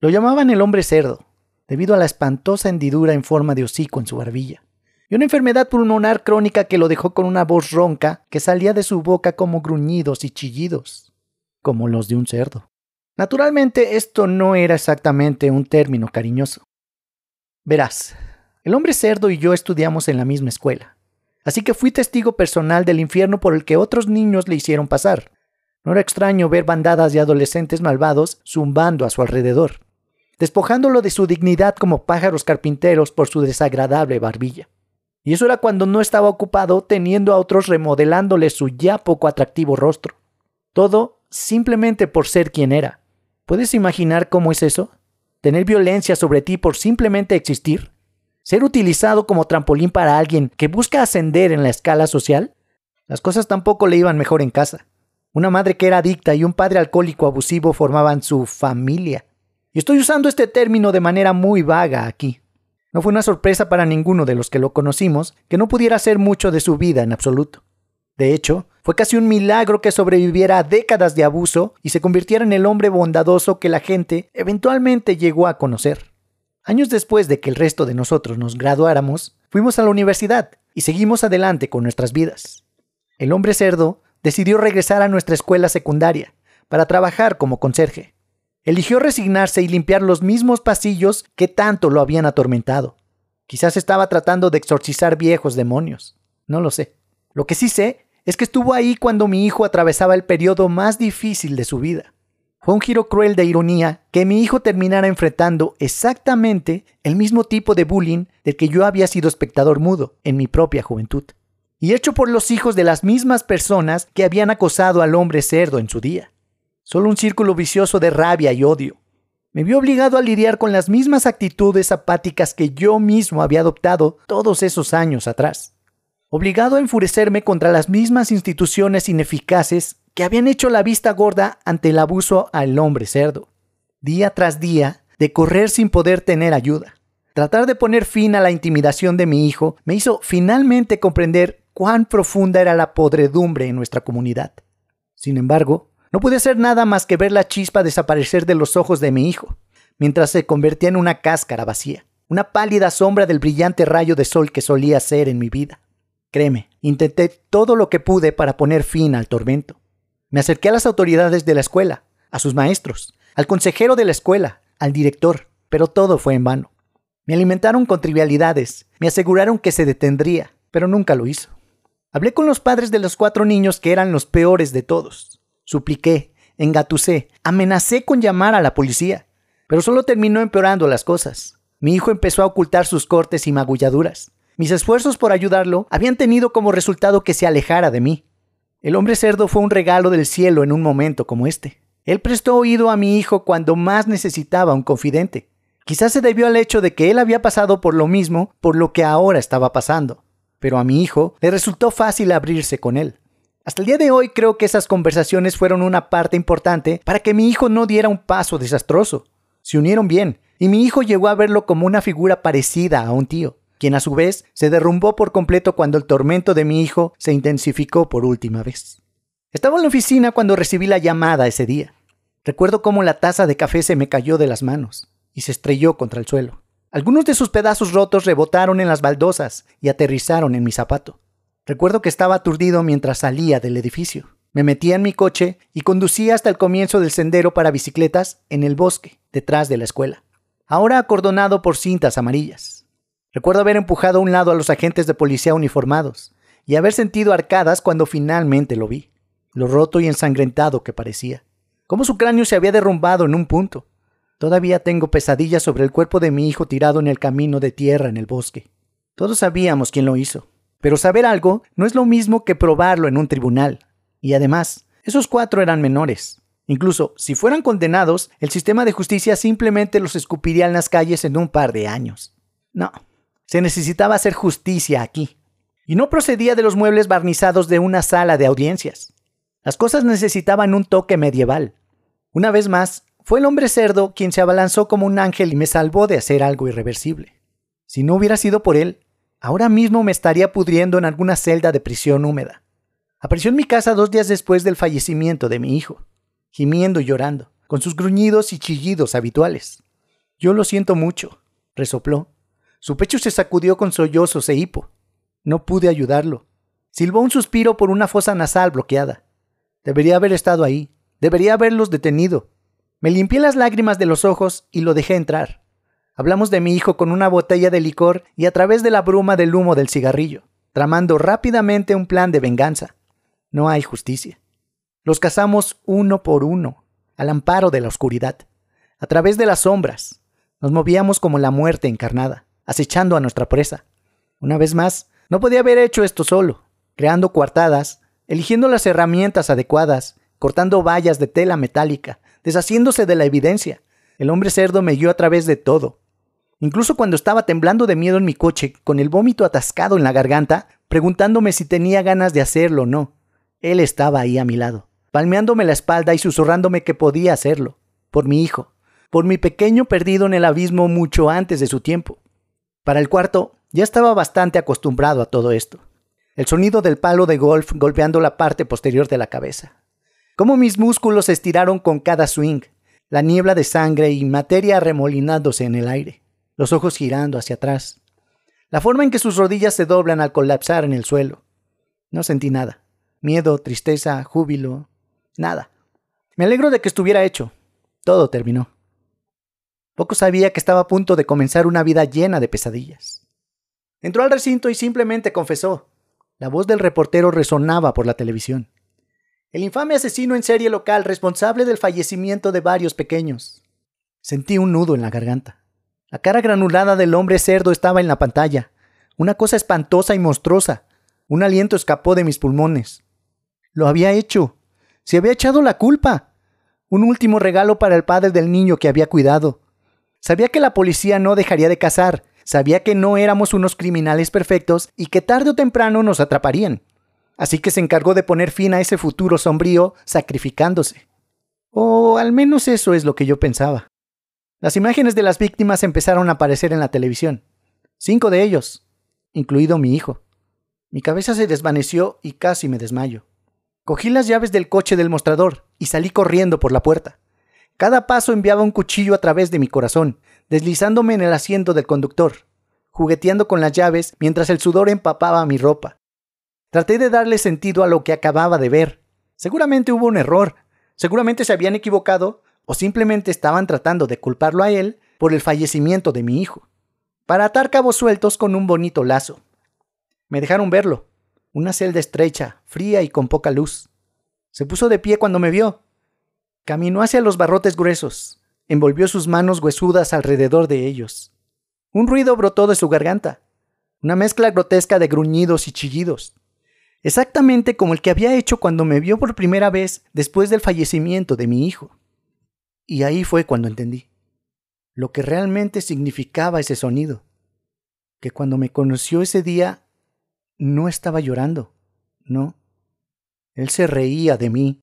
Lo llamaban el hombre cerdo, debido a la espantosa hendidura en forma de hocico en su barbilla, y una enfermedad pulmonar crónica que lo dejó con una voz ronca que salía de su boca como gruñidos y chillidos, como los de un cerdo. Naturalmente esto no era exactamente un término cariñoso. Verás, el hombre cerdo y yo estudiamos en la misma escuela, así que fui testigo personal del infierno por el que otros niños le hicieron pasar. No era extraño ver bandadas de adolescentes malvados zumbando a su alrededor, despojándolo de su dignidad como pájaros carpinteros por su desagradable barbilla. Y eso era cuando no estaba ocupado teniendo a otros remodelándole su ya poco atractivo rostro. Todo simplemente por ser quien era. ¿Puedes imaginar cómo es eso? ¿Tener violencia sobre ti por simplemente existir? ¿Ser utilizado como trampolín para alguien que busca ascender en la escala social? Las cosas tampoco le iban mejor en casa. Una madre que era adicta y un padre alcohólico abusivo formaban su familia. Estoy usando este término de manera muy vaga aquí. No fue una sorpresa para ninguno de los que lo conocimos que no pudiera hacer mucho de su vida en absoluto. De hecho, fue casi un milagro que sobreviviera a décadas de abuso y se convirtiera en el hombre bondadoso que la gente eventualmente llegó a conocer. Años después de que el resto de nosotros nos graduáramos, fuimos a la universidad y seguimos adelante con nuestras vidas. El hombre cerdo decidió regresar a nuestra escuela secundaria para trabajar como conserje. Eligió resignarse y limpiar los mismos pasillos que tanto lo habían atormentado. Quizás estaba tratando de exorcizar viejos demonios. No lo sé. Lo que sí sé es que estuvo ahí cuando mi hijo atravesaba el periodo más difícil de su vida. Fue un giro cruel de ironía que mi hijo terminara enfrentando exactamente el mismo tipo de bullying del que yo había sido espectador mudo en mi propia juventud, y hecho por los hijos de las mismas personas que habían acosado al hombre cerdo en su día. Solo un círculo vicioso de rabia y odio. Me vio obligado a lidiar con las mismas actitudes apáticas que yo mismo había adoptado todos esos años atrás. Obligado a enfurecerme contra las mismas instituciones ineficaces que habían hecho la vista gorda ante el abuso al hombre cerdo. Día tras día, de correr sin poder tener ayuda. Tratar de poner fin a la intimidación de mi hijo me hizo finalmente comprender cuán profunda era la podredumbre en nuestra comunidad. Sin embargo, no pude hacer nada más que ver la chispa desaparecer de los ojos de mi hijo, mientras se convertía en una cáscara vacía, una pálida sombra del brillante rayo de sol que solía ser en mi vida. Créeme, intenté todo lo que pude para poner fin al tormento. Me acerqué a las autoridades de la escuela, a sus maestros, al consejero de la escuela, al director, pero todo fue en vano. Me alimentaron con trivialidades, me aseguraron que se detendría, pero nunca lo hizo. Hablé con los padres de los cuatro niños que eran los peores de todos. Supliqué, engatusé, amenacé con llamar a la policía, pero solo terminó empeorando las cosas. Mi hijo empezó a ocultar sus cortes y magulladuras. Mis esfuerzos por ayudarlo habían tenido como resultado que se alejara de mí. El hombre cerdo fue un regalo del cielo en un momento como este. Él prestó oído a mi hijo cuando más necesitaba un confidente. Quizás se debió al hecho de que él había pasado por lo mismo por lo que ahora estaba pasando. Pero a mi hijo le resultó fácil abrirse con él. Hasta el día de hoy creo que esas conversaciones fueron una parte importante para que mi hijo no diera un paso desastroso. Se unieron bien, y mi hijo llegó a verlo como una figura parecida a un tío quien a su vez se derrumbó por completo cuando el tormento de mi hijo se intensificó por última vez. Estaba en la oficina cuando recibí la llamada ese día. Recuerdo cómo la taza de café se me cayó de las manos y se estrelló contra el suelo. Algunos de sus pedazos rotos rebotaron en las baldosas y aterrizaron en mi zapato. Recuerdo que estaba aturdido mientras salía del edificio. Me metía en mi coche y conducía hasta el comienzo del sendero para bicicletas en el bosque, detrás de la escuela, ahora acordonado por cintas amarillas. Recuerdo haber empujado a un lado a los agentes de policía uniformados y haber sentido arcadas cuando finalmente lo vi, lo roto y ensangrentado que parecía, como su cráneo se había derrumbado en un punto. Todavía tengo pesadillas sobre el cuerpo de mi hijo tirado en el camino de tierra en el bosque. Todos sabíamos quién lo hizo, pero saber algo no es lo mismo que probarlo en un tribunal. Y además, esos cuatro eran menores. Incluso si fueran condenados, el sistema de justicia simplemente los escupiría en las calles en un par de años. No, se necesitaba hacer justicia aquí. Y no procedía de los muebles barnizados de una sala de audiencias. Las cosas necesitaban un toque medieval. Una vez más, fue el hombre cerdo quien se abalanzó como un ángel y me salvó de hacer algo irreversible. Si no hubiera sido por él, ahora mismo me estaría pudriendo en alguna celda de prisión húmeda. Apareció en mi casa dos días después del fallecimiento de mi hijo, gimiendo y llorando, con sus gruñidos y chillidos habituales. Yo lo siento mucho, resopló. Su pecho se sacudió con sollozos e hipo. No pude ayudarlo. Silbó un suspiro por una fosa nasal bloqueada. Debería haber estado ahí. Debería haberlos detenido. Me limpié las lágrimas de los ojos y lo dejé entrar. Hablamos de mi hijo con una botella de licor y a través de la bruma del humo del cigarrillo, tramando rápidamente un plan de venganza. No hay justicia. Los cazamos uno por uno, al amparo de la oscuridad, a través de las sombras. Nos movíamos como la muerte encarnada, acechando a nuestra presa. Una vez más, no podía haber hecho esto solo, creando coartadas, eligiendo las herramientas adecuadas, cortando vallas de tela metálica, deshaciéndose de la evidencia. El hombre cerdo me guió a través de todo, Incluso cuando estaba temblando de miedo en mi coche, con el vómito atascado en la garganta, preguntándome si tenía ganas de hacerlo o no, él estaba ahí a mi lado, palmeándome la espalda y susurrándome que podía hacerlo, por mi hijo, por mi pequeño perdido en el abismo mucho antes de su tiempo. Para el cuarto, ya estaba bastante acostumbrado a todo esto. El sonido del palo de golf golpeando la parte posterior de la cabeza. Cómo mis músculos se estiraron con cada swing, la niebla de sangre y materia remolinándose en el aire los ojos girando hacia atrás, la forma en que sus rodillas se doblan al colapsar en el suelo. No sentí nada. Miedo, tristeza, júbilo, nada. Me alegro de que estuviera hecho. Todo terminó. Poco sabía que estaba a punto de comenzar una vida llena de pesadillas. Entró al recinto y simplemente confesó. La voz del reportero resonaba por la televisión. El infame asesino en serie local responsable del fallecimiento de varios pequeños. Sentí un nudo en la garganta. La cara granulada del hombre cerdo estaba en la pantalla. Una cosa espantosa y monstruosa. Un aliento escapó de mis pulmones. Lo había hecho. Se había echado la culpa. Un último regalo para el padre del niño que había cuidado. Sabía que la policía no dejaría de cazar. Sabía que no éramos unos criminales perfectos y que tarde o temprano nos atraparían. Así que se encargó de poner fin a ese futuro sombrío sacrificándose. O al menos eso es lo que yo pensaba. Las imágenes de las víctimas empezaron a aparecer en la televisión. Cinco de ellos, incluido mi hijo. Mi cabeza se desvaneció y casi me desmayo. Cogí las llaves del coche del mostrador y salí corriendo por la puerta. Cada paso enviaba un cuchillo a través de mi corazón, deslizándome en el asiento del conductor, jugueteando con las llaves mientras el sudor empapaba mi ropa. Traté de darle sentido a lo que acababa de ver. Seguramente hubo un error, seguramente se habían equivocado o simplemente estaban tratando de culparlo a él por el fallecimiento de mi hijo, para atar cabos sueltos con un bonito lazo. Me dejaron verlo, una celda estrecha, fría y con poca luz. Se puso de pie cuando me vio. Caminó hacia los barrotes gruesos, envolvió sus manos huesudas alrededor de ellos. Un ruido brotó de su garganta, una mezcla grotesca de gruñidos y chillidos, exactamente como el que había hecho cuando me vio por primera vez después del fallecimiento de mi hijo. Y ahí fue cuando entendí lo que realmente significaba ese sonido. Que cuando me conoció ese día, no estaba llorando, no. Él se reía de mí,